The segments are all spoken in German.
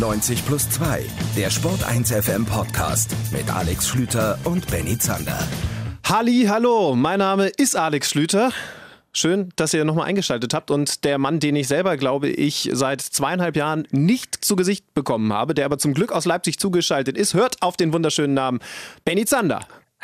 90 plus 2, der Sport 1 FM Podcast mit Alex Schlüter und Benny Zander. Halli, hallo, mein Name ist Alex Schlüter. Schön, dass ihr nochmal eingeschaltet habt. Und der Mann, den ich selber, glaube ich, seit zweieinhalb Jahren nicht zu Gesicht bekommen habe, der aber zum Glück aus Leipzig zugeschaltet ist, hört auf den wunderschönen Namen Benny Zander.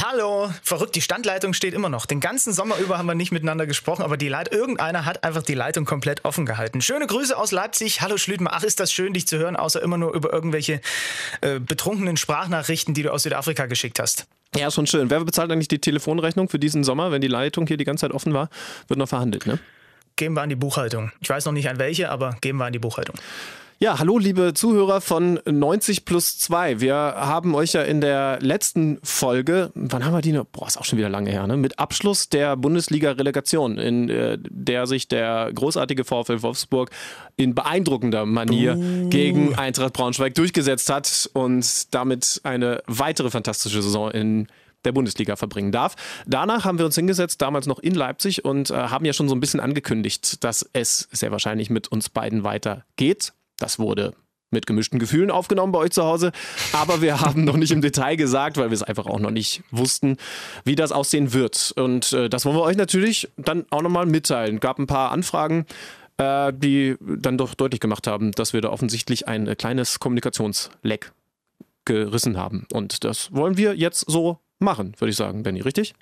Hallo, verrückt, die Standleitung steht immer noch. Den ganzen Sommer über haben wir nicht miteinander gesprochen, aber die Leit irgendeiner hat einfach die Leitung komplett offen gehalten. Schöne Grüße aus Leipzig. Hallo Schlütmer, ach ist das schön, dich zu hören, außer immer nur über irgendwelche äh, betrunkenen Sprachnachrichten, die du aus Südafrika geschickt hast. Ja, schon schön. Wer bezahlt eigentlich die Telefonrechnung für diesen Sommer, wenn die Leitung hier die ganze Zeit offen war? Wird noch verhandelt, ne? Geben wir an die Buchhaltung. Ich weiß noch nicht an welche, aber geben wir an die Buchhaltung. Ja, hallo liebe Zuhörer von 90 plus 2. Wir haben euch ja in der letzten Folge, wann haben wir die noch? Boah, ist auch schon wieder lange her, ne? Mit Abschluss der Bundesliga-Relegation, in äh, der sich der großartige VfL Wolfsburg in beeindruckender Manier uh. gegen Eintracht Braunschweig durchgesetzt hat und damit eine weitere fantastische Saison in der Bundesliga verbringen darf. Danach haben wir uns hingesetzt, damals noch in Leipzig und äh, haben ja schon so ein bisschen angekündigt, dass es sehr wahrscheinlich mit uns beiden weitergeht. Das wurde mit gemischten Gefühlen aufgenommen bei euch zu Hause. Aber wir haben noch nicht im Detail gesagt, weil wir es einfach auch noch nicht wussten, wie das aussehen wird. Und äh, das wollen wir euch natürlich dann auch nochmal mitteilen. Gab ein paar Anfragen, äh, die dann doch deutlich gemacht haben, dass wir da offensichtlich ein äh, kleines Kommunikationsleck gerissen haben. Und das wollen wir jetzt so machen, würde ich sagen, Benny, richtig?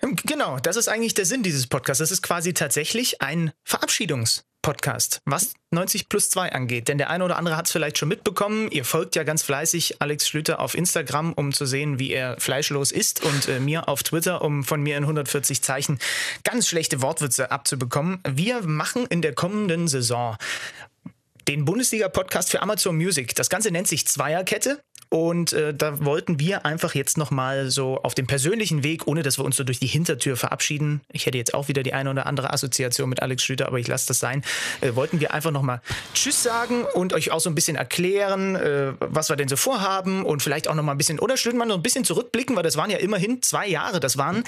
Genau, das ist eigentlich der Sinn dieses Podcasts. Das ist quasi tatsächlich ein Verabschiedungs- Podcast, was 90 plus 2 angeht. Denn der eine oder andere hat es vielleicht schon mitbekommen. Ihr folgt ja ganz fleißig Alex Schlüter auf Instagram, um zu sehen, wie er fleischlos ist und äh, mir auf Twitter, um von mir in 140 Zeichen ganz schlechte Wortwitze abzubekommen. Wir machen in der kommenden Saison den Bundesliga-Podcast für Amazon Music. Das Ganze nennt sich Zweierkette. Und äh, da wollten wir einfach jetzt nochmal so auf dem persönlichen Weg, ohne dass wir uns so durch die Hintertür verabschieden. Ich hätte jetzt auch wieder die eine oder andere Assoziation mit Alex Schlüter, aber ich lasse das sein. Äh, wollten wir einfach nochmal Tschüss sagen und euch auch so ein bisschen erklären, äh, was wir denn so vorhaben und vielleicht auch nochmal ein bisschen, oder Schlüter, noch ein bisschen zurückblicken, weil das waren ja immerhin zwei Jahre. Das waren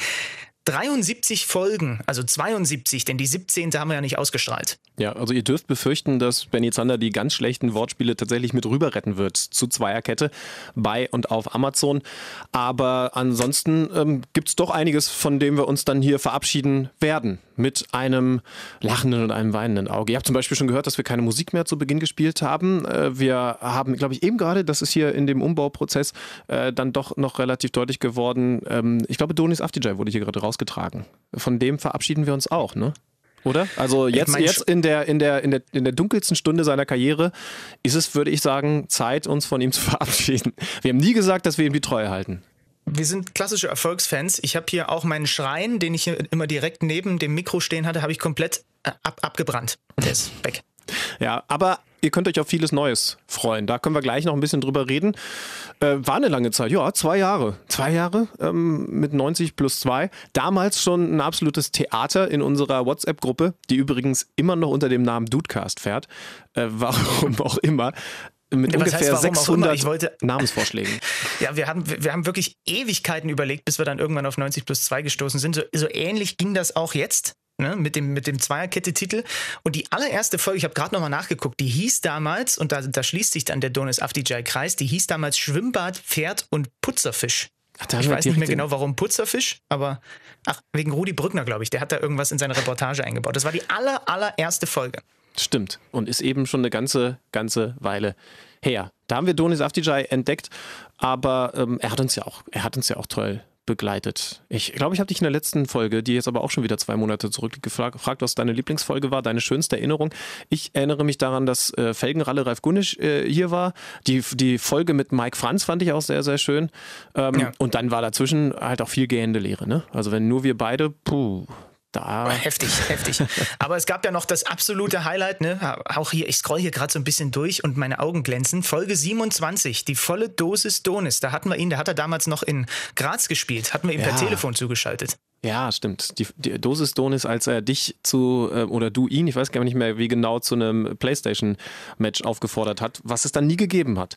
73 Folgen, also 72, denn die 17. haben wir ja nicht ausgestrahlt. Ja, also ihr dürft befürchten, dass Benny Zander die ganz schlechten Wortspiele tatsächlich mit rüber retten wird zu Zweierkette bei und auf Amazon. Aber ansonsten ähm, gibt es doch einiges, von dem wir uns dann hier verabschieden werden. Mit einem lachenden und einem weinenden Auge. Ihr habt zum Beispiel schon gehört, dass wir keine Musik mehr zu Beginn gespielt haben. Äh, wir haben, glaube ich, eben gerade, das ist hier in dem Umbauprozess äh, dann doch noch relativ deutlich geworden. Ähm, ich glaube, Donis Afdijay wurde hier gerade rausgetragen. Von dem verabschieden wir uns auch, ne? oder? Also jetzt, ich mein, jetzt in, der, in, der, in, der, in der dunkelsten Stunde seiner Karriere ist es, würde ich sagen, Zeit, uns von ihm zu verabschieden. Wir haben nie gesagt, dass wir ihm die Treue halten. Wir sind klassische Erfolgsfans. Ich habe hier auch meinen Schrein, den ich immer direkt neben dem Mikro stehen hatte, habe ich komplett äh, ab, abgebrannt. Der ist weg. Ja, aber ihr könnt euch auf vieles Neues freuen. Da können wir gleich noch ein bisschen drüber reden. Äh, war eine lange Zeit, ja, zwei Jahre. Zwei Jahre ähm, mit 90 plus 2. Damals schon ein absolutes Theater in unserer WhatsApp-Gruppe, die übrigens immer noch unter dem Namen Dudecast fährt. Äh, warum auch immer mit Was ungefähr heißt, 600 wollte, Namensvorschlägen. Ja, wir haben, wir haben wirklich Ewigkeiten überlegt, bis wir dann irgendwann auf 90 plus 2 gestoßen sind. So, so ähnlich ging das auch jetzt ne, mit dem, mit dem Zweierkette-Titel. Und die allererste Folge, ich habe gerade nochmal nachgeguckt, die hieß damals, und da, da schließt sich dann der Donis Afdijay-Kreis, die hieß damals Schwimmbad, Pferd und Putzerfisch. Ach, ich weiß nicht mehr genau, warum Putzerfisch, aber ach, wegen Rudi Brückner, glaube ich. Der hat da irgendwas in seine Reportage eingebaut. Das war die aller, allererste Folge. Stimmt. Und ist eben schon eine ganze, ganze Weile her. Da haben wir Donis Afdijay entdeckt, aber ähm, er hat uns ja auch, er hat uns ja auch toll begleitet. Ich glaube, ich habe dich in der letzten Folge, die jetzt aber auch schon wieder zwei Monate zurück gefragt, was deine Lieblingsfolge war, deine schönste Erinnerung. Ich erinnere mich daran, dass äh, Felgenralle Ralf Gunnisch äh, hier war. Die, die Folge mit Mike Franz fand ich auch sehr, sehr schön. Ähm, ja. Und dann war dazwischen halt auch viel gehende Lehre. Ne? Also wenn nur wir beide, puh, da. Heftig, heftig. Aber es gab ja noch das absolute Highlight, ne? Auch hier, ich scroll hier gerade so ein bisschen durch und meine Augen glänzen. Folge 27, die volle Dosis Donis. Da hatten wir ihn, da hat er damals noch in Graz gespielt, hatten wir ihm ja. per Telefon zugeschaltet. Ja, stimmt. Die, die Dosis Donis, als er dich zu, äh, oder du ihn, ich weiß gar nicht mehr, wie genau, zu einem Playstation-Match aufgefordert hat, was es dann nie gegeben hat.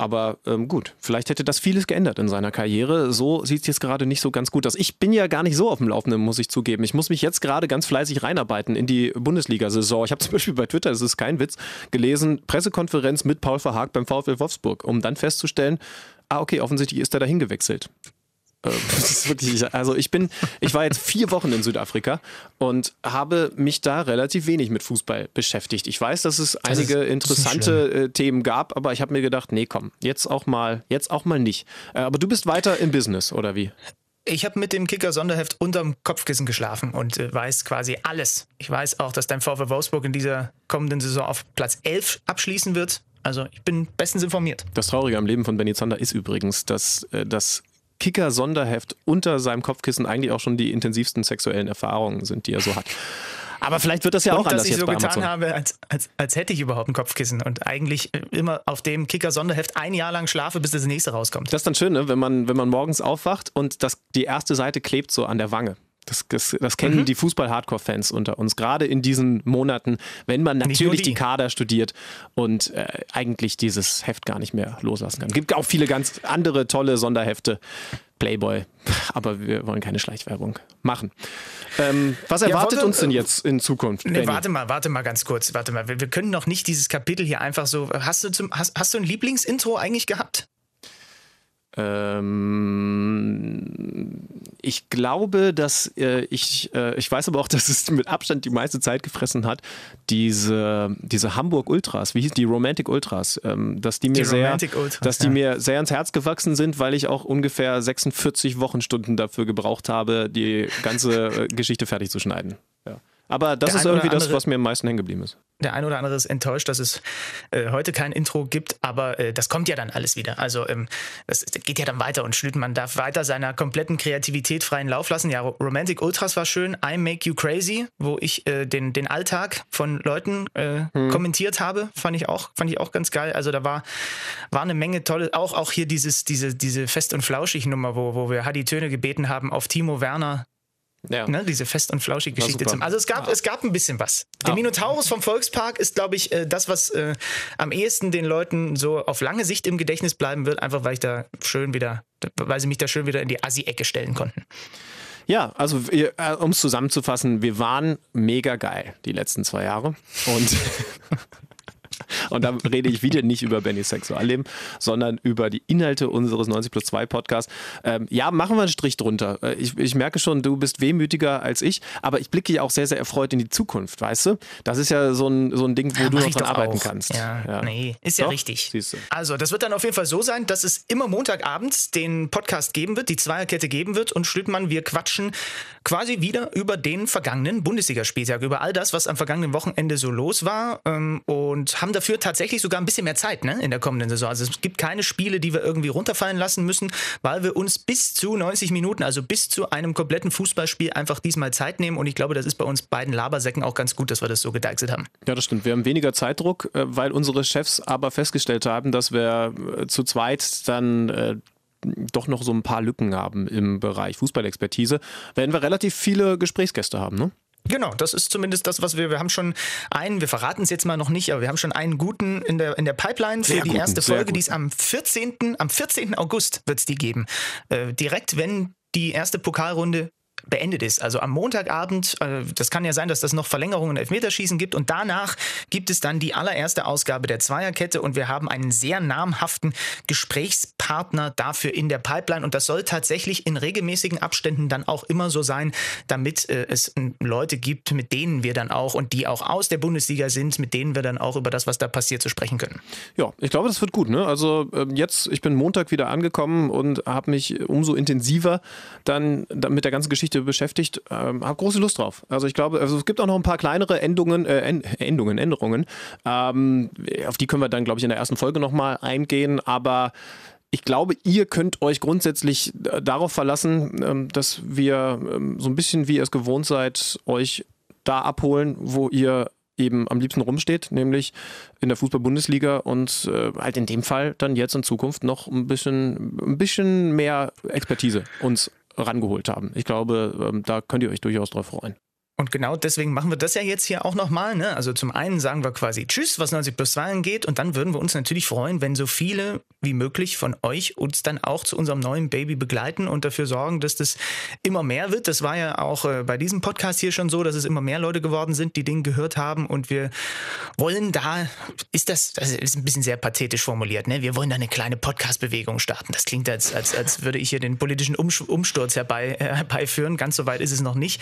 Aber ähm, gut, vielleicht hätte das vieles geändert in seiner Karriere. So sieht es jetzt gerade nicht so ganz gut aus. Ich bin ja gar nicht so auf dem Laufenden, muss ich zugeben. Ich muss mich jetzt gerade ganz fleißig reinarbeiten in die Bundesliga-Saison. Ich habe zum Beispiel bei Twitter, das ist kein Witz, gelesen, Pressekonferenz mit Paul Verhaag beim VfL Wolfsburg, um dann festzustellen, ah okay, offensichtlich ist er dahin gewechselt. Äh, das ist wirklich, also ich bin, ich war jetzt vier Wochen in Südafrika und habe mich da relativ wenig mit Fußball beschäftigt. Ich weiß, dass es einige ist, interessante äh, Themen gab, aber ich habe mir gedacht, nee, komm, jetzt auch mal, jetzt auch mal nicht. Äh, aber du bist weiter im Business, oder wie? Ich habe mit dem Kicker-Sonderheft unterm Kopfkissen geschlafen und äh, weiß quasi alles. Ich weiß auch, dass dein VfW Wolfsburg in dieser kommenden Saison auf Platz 11 abschließen wird. Also ich bin bestens informiert. Das Traurige am Leben von Benny Zander ist übrigens, dass äh, das Kicker-Sonderheft unter seinem Kopfkissen eigentlich auch schon die intensivsten sexuellen Erfahrungen sind, die er so hat. Aber vielleicht wird das ja und auch anders dass ich jetzt so bei getan Amazon. habe, als, als, als hätte ich überhaupt ein Kopfkissen und eigentlich immer auf dem Kicker-Sonderheft ein Jahr lang schlafe, bis das nächste rauskommt. Das ist dann schön, ne? wenn, man, wenn man morgens aufwacht und das, die erste Seite klebt so an der Wange. Das, das, das kennen Mhm. die Fußball-Hardcore-Fans unter uns, gerade in diesen Monaten, wenn man natürlich die die. Kader studiert und äh, eigentlich dieses Heft gar nicht mehr loslassen kann. Gibt auch viele ganz andere tolle Sonderhefte. Playboy, aber wir wollen keine Schleichwerbung machen. Ähm, was erwartet wollen wir- uns denn jetzt in Zukunft? Nee, Benny? warte mal, warte mal ganz kurz, warte mal. Wir, wir können doch nicht dieses Kapitel hier einfach so. Hast du, zum, hast, hast du ein Lieblingsintro eigentlich gehabt? Ähm, ich glaube, dass äh, ich, äh, ich weiß aber auch, dass es mit Abstand die meiste Zeit gefressen hat, diese, diese Hamburg Ultras, wie hieß die Romantic Ultras, ähm, dass die mir Die sehr, Ultras, dass die ja. mir sehr ans Herz gewachsen sind, weil ich auch ungefähr 46 Wochenstunden dafür gebraucht habe, die ganze äh, Geschichte fertig zu schneiden. Ja. Aber das Der ist irgendwie das, andere- was mir am meisten hängen geblieben ist. Der ein oder andere ist enttäuscht, dass es äh, heute kein Intro gibt, aber äh, das kommt ja dann alles wieder. Also ähm, das geht ja dann weiter und Schlütmann darf weiter seiner kompletten Kreativität freien Lauf lassen. Ja, Ro- Romantic Ultras war schön. I Make You Crazy, wo ich äh, den, den Alltag von Leuten äh, kommentiert habe, fand ich auch, fand ich auch ganz geil. Also da war, war eine Menge tolle, auch, auch hier dieses, diese, diese Fest- und Flauschig-Nummer, wo, wo wir Hadi Töne gebeten haben, auf Timo Werner Ja. ne, diese Fest- und Flauschig-Geschichte super. zum. Also es gab, es gab ein bisschen was. Der Ah. Minotaurus vom Volkspark ist, glaube ich, äh, das, was äh, am ehesten den Leuten so auf lange Sicht im Gedächtnis bleiben wird, einfach weil ich da schön wieder, weil sie mich da schön wieder in die Assi-Ecke stellen konnten. Ja, also äh, um es zusammenzufassen, wir waren mega geil die letzten zwei Jahre. Und, und da rede ich wieder nicht über Bennys Sexualleben, sondern über die Inhalte unseres 90 plus 2 Podcasts. Ähm, ja, machen wir einen Strich drunter. Äh, Ich, ich merke schon, du bist wehmütiger als ich, aber ich blicke ja auch sehr, sehr erfreut in die Zukunft, weißt du? Das ist ja so ein, so ein Ding, wo du Mach noch dran arbeiten auch. kannst. Ja, nee, ist ja Doch? richtig. Siehst du. Also, das wird dann auf jeden Fall so sein, dass es immer Montagabends den Podcast geben wird, die Zweierkette geben wird und Schlüttmann, wir quatschen quasi wieder über den vergangenen Bundesligaspieltag, über all das, was am vergangenen Wochenende so los war ähm, und haben dafür tatsächlich sogar ein bisschen mehr Zeit ne, in der kommenden Saison. Also es gibt keine Spiele, die wir irgendwie runterfallen lassen müssen, weil wir uns bis zu 90 Minuten, also bis zu einem kompletten Fußballspiel einfach diesmal Zeit nehmen und ich glaube, das ist bei uns beiden Labersäcken auch ganz gut, dass wir das so gedeichselt haben. Ja, das stimmt. Wir haben weniger Zeitdruck, äh, weil unsere Chefs aber festgestellt haben, dass wir äh, zu zweit dann äh, doch noch so ein paar Lücken haben im Bereich Fußballexpertise, werden wir relativ viele Gesprächsgäste haben, ne? Genau, das ist zumindest das, was wir, wir haben schon einen, wir verraten es jetzt mal noch nicht, aber wir haben schon einen guten in der, in der Pipeline für Sehr die guten, erste Folge, die ist am 14. am 14. August wird es die geben. Äh, direkt, wenn die erste Pokalrunde beendet ist. Also am Montagabend, äh, das kann ja sein, dass das noch Verlängerungen und Elfmeterschießen gibt und danach gibt es dann die allererste Ausgabe der Zweierkette und wir haben einen sehr namhaften Gesprächspartner dafür in der Pipeline und das soll tatsächlich in regelmäßigen Abständen dann auch immer so sein, damit äh, es äh, Leute gibt, mit denen wir dann auch und die auch aus der Bundesliga sind, mit denen wir dann auch über das, was da passiert, zu sprechen können. Ja, ich glaube, das wird gut. Ne? Also ähm, jetzt, ich bin Montag wieder angekommen und habe mich umso intensiver dann da- mit der ganzen Geschichte beschäftigt. Ähm, habe große Lust drauf. Also ich glaube, also es gibt auch noch ein paar kleinere Endungen, äh, End- Endungen, Änderungen. Ähm, auf die können wir dann, glaube ich, in der ersten Folge nochmal eingehen. Aber ich glaube, ihr könnt euch grundsätzlich äh, darauf verlassen, ähm, dass wir ähm, so ein bisschen, wie ihr es gewohnt seid, euch da abholen, wo ihr eben am liebsten rumsteht, nämlich in der Fußball-Bundesliga und äh, halt in dem Fall dann jetzt in Zukunft noch ein bisschen, ein bisschen mehr Expertise uns rangeholt haben. Ich glaube, ähm, da könnt ihr euch durchaus drauf freuen. Und genau deswegen machen wir das ja jetzt hier auch nochmal. Ne? Also zum einen sagen wir quasi Tschüss, was 90 plus 2 angeht. Und dann würden wir uns natürlich freuen, wenn so viele wie möglich von euch uns dann auch zu unserem neuen Baby begleiten und dafür sorgen, dass das immer mehr wird. Das war ja auch äh, bei diesem Podcast hier schon so, dass es immer mehr Leute geworden sind, die Dinge gehört haben. Und wir wollen da, ist das, das ist ein bisschen sehr pathetisch formuliert, ne? wir wollen da eine kleine Podcast-Bewegung starten. Das klingt, als, als, als würde ich hier den politischen Umsturz herbei, äh, herbeiführen. Ganz so weit ist es noch nicht.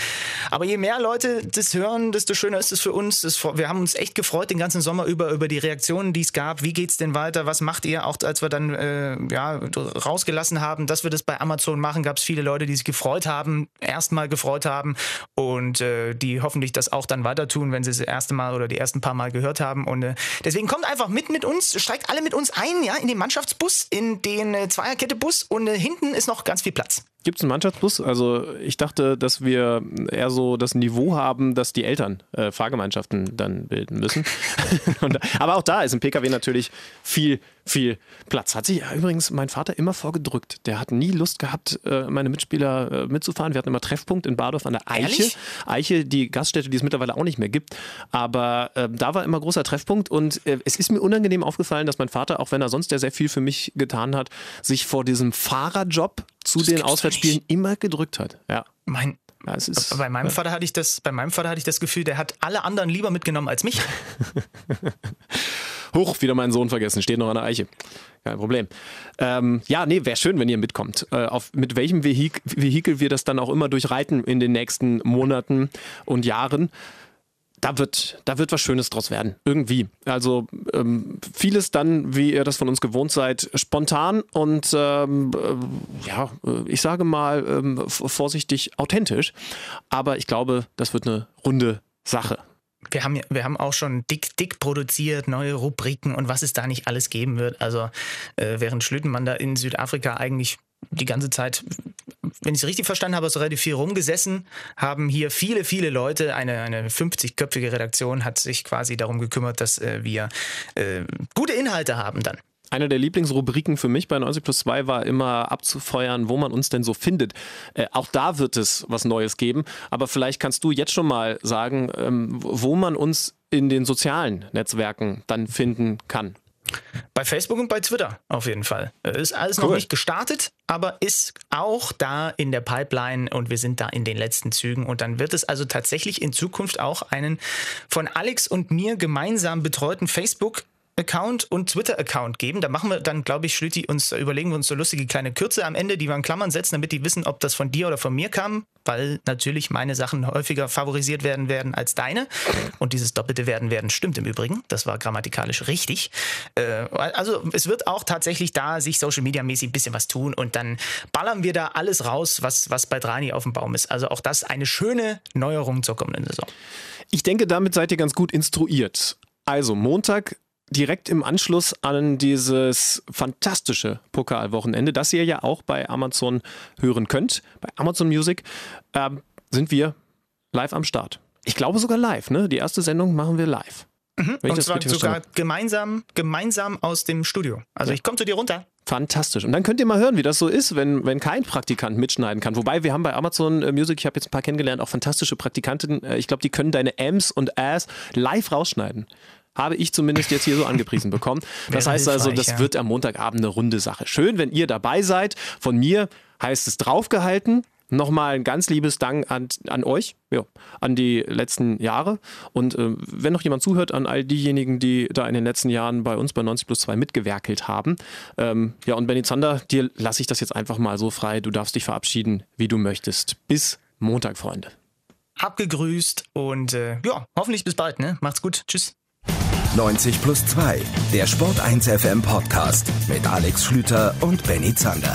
Aber je mehr Leute Leute das hören, desto schöner ist es für uns. Das, wir haben uns echt gefreut den ganzen Sommer über, über die Reaktionen, die es gab. Wie geht es denn weiter? Was macht ihr? Auch als wir dann äh, ja, rausgelassen haben, dass wir das bei Amazon machen, gab es viele Leute, die sich gefreut haben, erstmal gefreut haben und äh, die hoffentlich das auch dann weiter tun, wenn sie das erste Mal oder die ersten paar Mal gehört haben. Und äh, deswegen kommt einfach mit mit uns, steigt alle mit uns ein, ja, in den Mannschaftsbus, in den äh, Zweierkette-Bus und äh, hinten ist noch ganz viel Platz. Gibt es einen Mannschaftsbus? Also ich dachte, dass wir eher so das Niveau haben, dass die Eltern äh, Fahrgemeinschaften dann bilden müssen. Und, aber auch da ist im Pkw natürlich viel, viel Platz. Hat sich übrigens mein Vater immer vorgedrückt. Der hat nie Lust gehabt, äh, meine Mitspieler äh, mitzufahren. Wir hatten immer Treffpunkt in Badorf an der Eiche. Ehrlich? Eiche, die Gaststätte, die es mittlerweile auch nicht mehr gibt. Aber äh, da war immer großer Treffpunkt und äh, es ist mir unangenehm aufgefallen, dass mein Vater, auch wenn er sonst ja sehr viel für mich getan hat, sich vor diesem Fahrerjob zu das den Auswärtsspielen immer gedrückt hat. Ja. Mein, ja, ist, bei meinem. Vater hatte ich das, bei meinem Vater hatte ich das Gefühl, der hat alle anderen lieber mitgenommen als mich. Huch, wieder meinen Sohn vergessen, steht noch an der Eiche. Kein Problem. Ähm, ja, nee, wäre schön, wenn ihr mitkommt. Äh, auf, mit welchem Vehik Vehikel wir das dann auch immer durchreiten in den nächsten Monaten und Jahren da wird, da wird was Schönes draus werden. Irgendwie. Also ähm, vieles dann, wie ihr das von uns gewohnt seid, spontan und ähm, äh, ja, äh, ich sage mal ähm, vorsichtig authentisch. Aber ich glaube, das wird eine runde Sache. Wir haben, wir haben auch schon dick, dick produziert, neue Rubriken und was es da nicht alles geben wird. Also äh, während Schlütenmann da in Südafrika eigentlich die ganze Zeit, wenn ich es richtig verstanden habe, so relativ viel rumgesessen, haben hier viele, viele Leute, eine, eine 50-köpfige Redaktion hat sich quasi darum gekümmert, dass äh, wir äh, gute Inhalte haben dann. Eine der Lieblingsrubriken für mich bei 90 plus 2 war immer abzufeuern, wo man uns denn so findet. Äh, auch da wird es was Neues geben. Aber vielleicht kannst du jetzt schon mal sagen, ähm, wo man uns in den sozialen Netzwerken dann finden kann. Bei Facebook und bei Twitter auf jeden Fall. Äh, ist alles cool. noch nicht gestartet, aber ist auch da in der Pipeline und wir sind da in den letzten Zügen. Und dann wird es also tatsächlich in Zukunft auch einen von Alex und mir gemeinsam betreuten Facebook Account und Twitter-Account geben. Da machen wir dann, glaube ich, Schlüti, uns, überlegen wir uns so lustige kleine Kürze am Ende, die wir in Klammern setzen, damit die wissen, ob das von dir oder von mir kam, weil natürlich meine Sachen häufiger favorisiert werden werden als deine. Und dieses doppelte werden werden stimmt im Übrigen. Das war grammatikalisch richtig. Äh, also es wird auch tatsächlich da sich Social Media mäßig ein bisschen was tun und dann ballern wir da alles raus, was, was bei Drani auf dem Baum ist. Also auch das eine schöne Neuerung zur kommenden Saison. Ich denke, damit seid ihr ganz gut instruiert. Also Montag direkt im Anschluss an dieses fantastische Pokalwochenende, das ihr ja auch bei Amazon hören könnt, bei Amazon Music, äh, sind wir live am Start. Ich glaube sogar live, ne? Die erste Sendung machen wir live. Mhm. Und zwar sogar gemeinsam, gemeinsam aus dem Studio. Also ja. ich komme zu dir runter. Fantastisch. Und dann könnt ihr mal hören, wie das so ist, wenn, wenn kein Praktikant mitschneiden kann. Wobei wir haben bei Amazon äh, Music, ich habe jetzt ein paar kennengelernt, auch fantastische Praktikanten. Äh, ich glaube, die können deine Ams und As live rausschneiden habe ich zumindest jetzt hier so angepriesen bekommen. Das heißt also, das wird am Montagabend eine runde Sache. Schön, wenn ihr dabei seid. Von mir heißt es draufgehalten. Nochmal ein ganz liebes Dank an, an euch, ja, an die letzten Jahre. Und äh, wenn noch jemand zuhört, an all diejenigen, die da in den letzten Jahren bei uns bei 90 plus 2 mitgewerkelt haben. Ähm, ja, und Benny Zander, dir lasse ich das jetzt einfach mal so frei. Du darfst dich verabschieden, wie du möchtest. Bis Montag, Freunde. Abgegrüßt und äh, ja, hoffentlich bis bald. Ne? Macht's gut. Tschüss. 90 plus 2, der Sport 1 FM Podcast mit Alex Schlüter und Benny Zander.